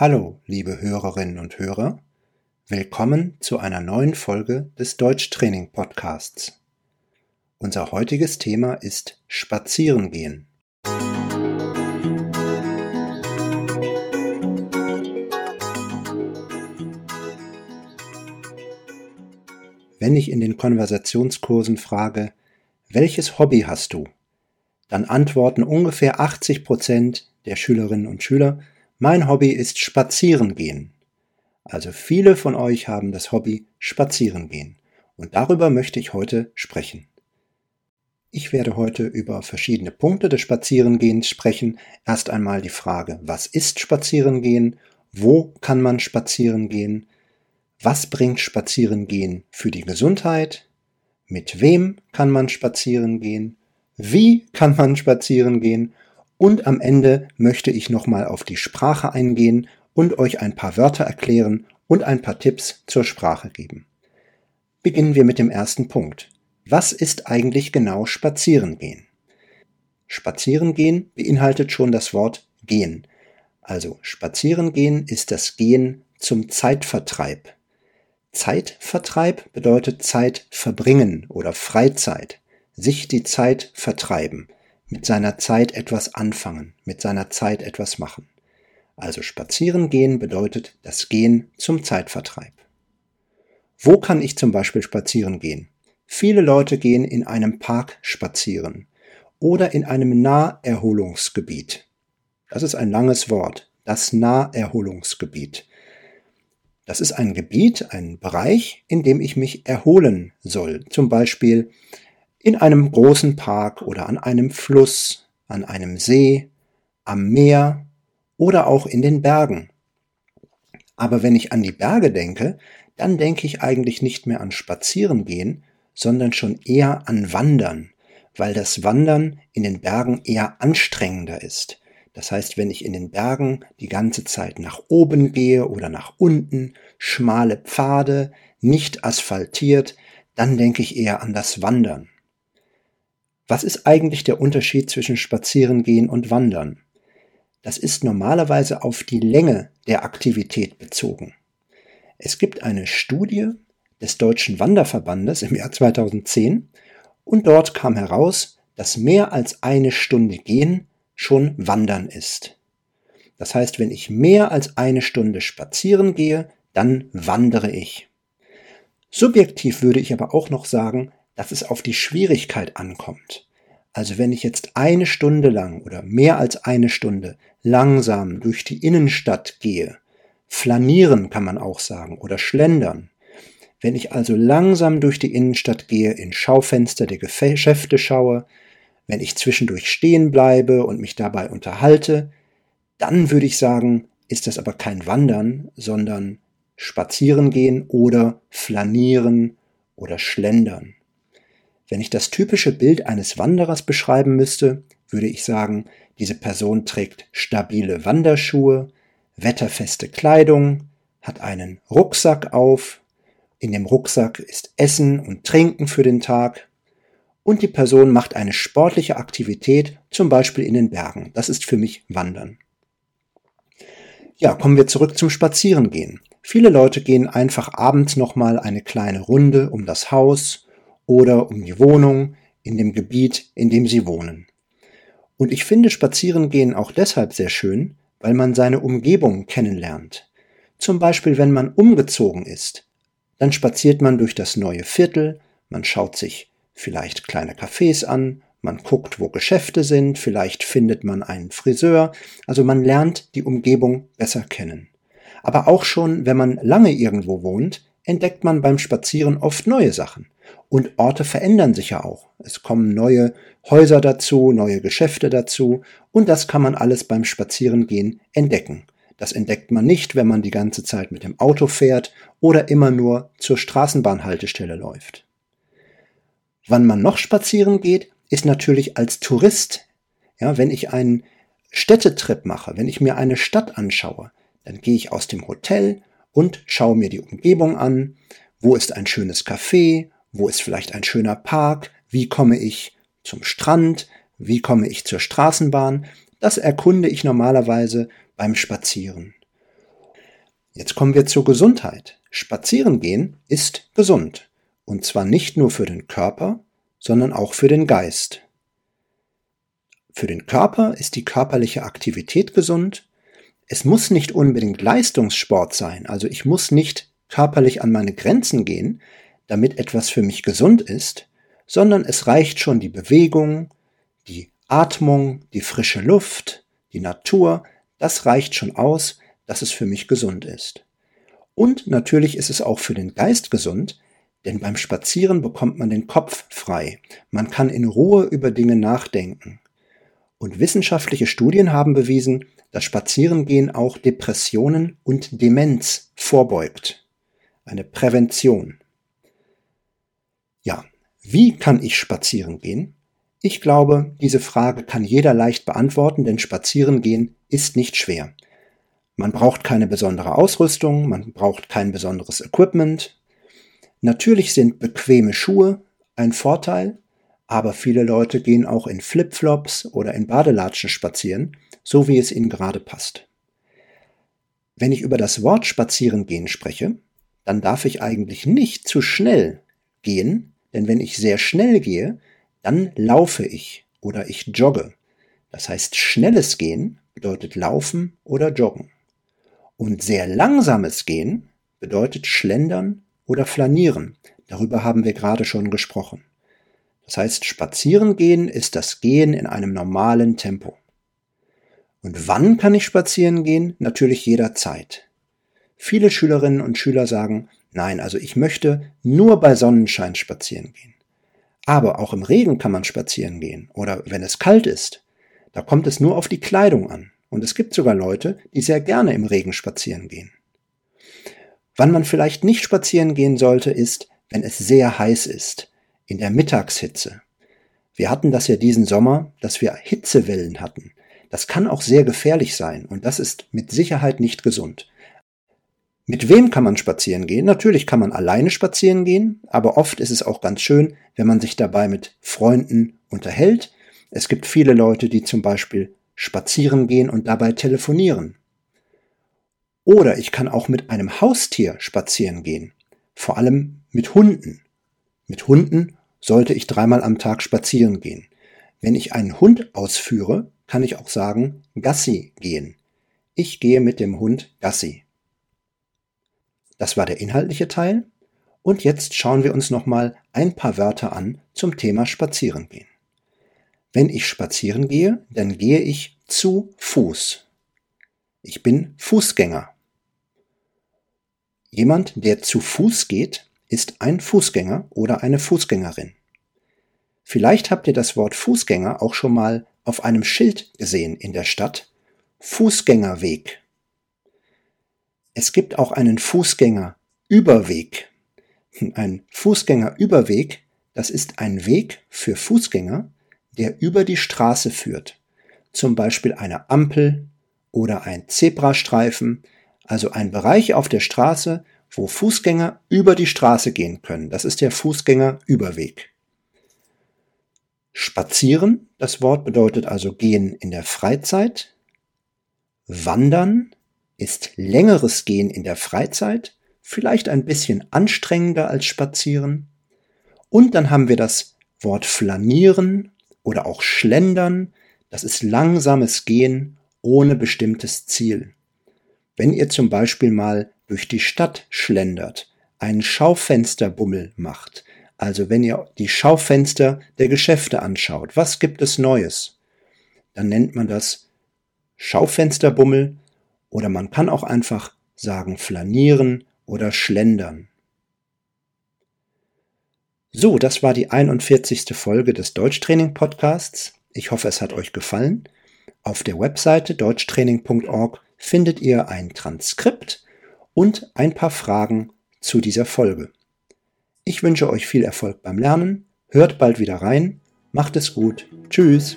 Hallo, liebe Hörerinnen und Hörer. Willkommen zu einer neuen Folge des Deutschtraining Podcasts. Unser heutiges Thema ist Spazierengehen. Wenn ich in den Konversationskursen frage, welches Hobby hast du? Dann antworten ungefähr 80 Prozent der Schülerinnen und Schüler, mein Hobby ist Spazierengehen. Also viele von euch haben das Hobby Spazierengehen. Und darüber möchte ich heute sprechen. Ich werde heute über verschiedene Punkte des Spazierengehens sprechen. Erst einmal die Frage, was ist Spazierengehen? Wo kann man spazieren gehen? Was bringt Spazierengehen für die Gesundheit? Mit wem kann man spazieren gehen? Wie kann man spazieren gehen? Und am Ende möchte ich nochmal auf die Sprache eingehen und euch ein paar Wörter erklären und ein paar Tipps zur Sprache geben. Beginnen wir mit dem ersten Punkt. Was ist eigentlich genau Spazierengehen? Spazierengehen beinhaltet schon das Wort gehen. Also Spazierengehen ist das Gehen zum Zeitvertreib. Zeitvertreib bedeutet Zeit verbringen oder Freizeit, sich die Zeit vertreiben mit seiner Zeit etwas anfangen, mit seiner Zeit etwas machen. Also spazieren gehen bedeutet das Gehen zum Zeitvertreib. Wo kann ich zum Beispiel spazieren gehen? Viele Leute gehen in einem Park spazieren oder in einem Naherholungsgebiet. Das ist ein langes Wort, das Naherholungsgebiet. Das ist ein Gebiet, ein Bereich, in dem ich mich erholen soll. Zum Beispiel in einem großen Park oder an einem Fluss, an einem See, am Meer oder auch in den Bergen. Aber wenn ich an die Berge denke, dann denke ich eigentlich nicht mehr an Spazierengehen, sondern schon eher an Wandern, weil das Wandern in den Bergen eher anstrengender ist. Das heißt, wenn ich in den Bergen die ganze Zeit nach oben gehe oder nach unten, schmale Pfade, nicht asphaltiert, dann denke ich eher an das Wandern. Was ist eigentlich der Unterschied zwischen Spazierengehen und Wandern? Das ist normalerweise auf die Länge der Aktivität bezogen. Es gibt eine Studie des Deutschen Wanderverbandes im Jahr 2010 und dort kam heraus, dass mehr als eine Stunde gehen schon Wandern ist. Das heißt, wenn ich mehr als eine Stunde spazieren gehe, dann wandere ich. Subjektiv würde ich aber auch noch sagen, dass es auf die Schwierigkeit ankommt. Also wenn ich jetzt eine Stunde lang oder mehr als eine Stunde langsam durch die Innenstadt gehe, flanieren kann man auch sagen oder schlendern, wenn ich also langsam durch die Innenstadt gehe, in Schaufenster der Geschäfte schaue, wenn ich zwischendurch stehen bleibe und mich dabei unterhalte, dann würde ich sagen, ist das aber kein Wandern, sondern spazieren gehen oder flanieren oder schlendern. Wenn ich das typische Bild eines Wanderers beschreiben müsste, würde ich sagen, diese Person trägt stabile Wanderschuhe, wetterfeste Kleidung, hat einen Rucksack auf, in dem Rucksack ist Essen und Trinken für den Tag und die Person macht eine sportliche Aktivität, zum Beispiel in den Bergen. Das ist für mich Wandern. Ja, kommen wir zurück zum Spazierengehen. Viele Leute gehen einfach abends nochmal eine kleine Runde um das Haus oder um die Wohnung in dem Gebiet, in dem sie wohnen. Und ich finde Spazierengehen auch deshalb sehr schön, weil man seine Umgebung kennenlernt. Zum Beispiel, wenn man umgezogen ist, dann spaziert man durch das neue Viertel, man schaut sich vielleicht kleine Cafés an, man guckt, wo Geschäfte sind, vielleicht findet man einen Friseur, also man lernt die Umgebung besser kennen. Aber auch schon, wenn man lange irgendwo wohnt, entdeckt man beim Spazieren oft neue Sachen. Und Orte verändern sich ja auch. Es kommen neue Häuser dazu, neue Geschäfte dazu und das kann man alles beim Spazierengehen entdecken. Das entdeckt man nicht, wenn man die ganze Zeit mit dem Auto fährt oder immer nur zur Straßenbahnhaltestelle läuft. Wann man noch spazieren geht, ist natürlich als Tourist. Ja, wenn ich einen Städtetrip mache, wenn ich mir eine Stadt anschaue, dann gehe ich aus dem Hotel und schaue mir die Umgebung an. Wo ist ein schönes Café? Wo ist vielleicht ein schöner Park? Wie komme ich zum Strand? Wie komme ich zur Straßenbahn? Das erkunde ich normalerweise beim Spazieren. Jetzt kommen wir zur Gesundheit. Spazieren gehen ist gesund. Und zwar nicht nur für den Körper, sondern auch für den Geist. Für den Körper ist die körperliche Aktivität gesund. Es muss nicht unbedingt Leistungssport sein, also ich muss nicht körperlich an meine Grenzen gehen, damit etwas für mich gesund ist, sondern es reicht schon die Bewegung, die Atmung, die frische Luft, die Natur, das reicht schon aus, dass es für mich gesund ist. Und natürlich ist es auch für den Geist gesund, denn beim Spazieren bekommt man den Kopf frei. Man kann in Ruhe über Dinge nachdenken. Und wissenschaftliche Studien haben bewiesen, dass Spazierengehen auch Depressionen und Demenz vorbeugt. Eine Prävention. Wie kann ich spazieren gehen? Ich glaube, diese Frage kann jeder leicht beantworten, denn Spazierengehen ist nicht schwer. Man braucht keine besondere Ausrüstung, man braucht kein besonderes Equipment. Natürlich sind bequeme Schuhe ein Vorteil, aber viele Leute gehen auch in Flipflops oder in Badelatschen spazieren, so wie es ihnen gerade passt. Wenn ich über das Wort Spazierengehen spreche, dann darf ich eigentlich nicht zu schnell gehen, denn wenn ich sehr schnell gehe, dann laufe ich oder ich jogge. Das heißt, schnelles Gehen bedeutet Laufen oder Joggen. Und sehr langsames Gehen bedeutet Schlendern oder Flanieren. Darüber haben wir gerade schon gesprochen. Das heißt, spazieren gehen ist das Gehen in einem normalen Tempo. Und wann kann ich spazieren gehen? Natürlich jederzeit. Viele Schülerinnen und Schüler sagen, nein, also ich möchte nur bei Sonnenschein spazieren gehen. Aber auch im Regen kann man spazieren gehen oder wenn es kalt ist. Da kommt es nur auf die Kleidung an. Und es gibt sogar Leute, die sehr gerne im Regen spazieren gehen. Wann man vielleicht nicht spazieren gehen sollte, ist, wenn es sehr heiß ist, in der Mittagshitze. Wir hatten das ja diesen Sommer, dass wir Hitzewellen hatten. Das kann auch sehr gefährlich sein und das ist mit Sicherheit nicht gesund. Mit wem kann man spazieren gehen? Natürlich kann man alleine spazieren gehen, aber oft ist es auch ganz schön, wenn man sich dabei mit Freunden unterhält. Es gibt viele Leute, die zum Beispiel spazieren gehen und dabei telefonieren. Oder ich kann auch mit einem Haustier spazieren gehen, vor allem mit Hunden. Mit Hunden sollte ich dreimal am Tag spazieren gehen. Wenn ich einen Hund ausführe, kann ich auch sagen Gassi gehen. Ich gehe mit dem Hund Gassi. Das war der inhaltliche Teil. Und jetzt schauen wir uns nochmal ein paar Wörter an zum Thema Spazieren gehen. Wenn ich spazieren gehe, dann gehe ich zu Fuß. Ich bin Fußgänger. Jemand, der zu Fuß geht, ist ein Fußgänger oder eine Fußgängerin. Vielleicht habt ihr das Wort Fußgänger auch schon mal auf einem Schild gesehen in der Stadt. Fußgängerweg. Es gibt auch einen Fußgängerüberweg. Ein Fußgängerüberweg, das ist ein Weg für Fußgänger, der über die Straße führt. Zum Beispiel eine Ampel oder ein Zebrastreifen, also ein Bereich auf der Straße, wo Fußgänger über die Straße gehen können. Das ist der Fußgängerüberweg. Spazieren, das Wort bedeutet also gehen in der Freizeit. Wandern ist längeres Gehen in der Freizeit, vielleicht ein bisschen anstrengender als Spazieren. Und dann haben wir das Wort flanieren oder auch schlendern, das ist langsames Gehen ohne bestimmtes Ziel. Wenn ihr zum Beispiel mal durch die Stadt schlendert, einen Schaufensterbummel macht, also wenn ihr die Schaufenster der Geschäfte anschaut, was gibt es Neues? Dann nennt man das Schaufensterbummel oder man kann auch einfach sagen flanieren oder schlendern. So, das war die 41. Folge des Deutschtraining Podcasts. Ich hoffe, es hat euch gefallen. Auf der Webseite deutschtraining.org findet ihr ein Transkript und ein paar Fragen zu dieser Folge. Ich wünsche euch viel Erfolg beim Lernen, hört bald wieder rein, macht es gut, tschüss.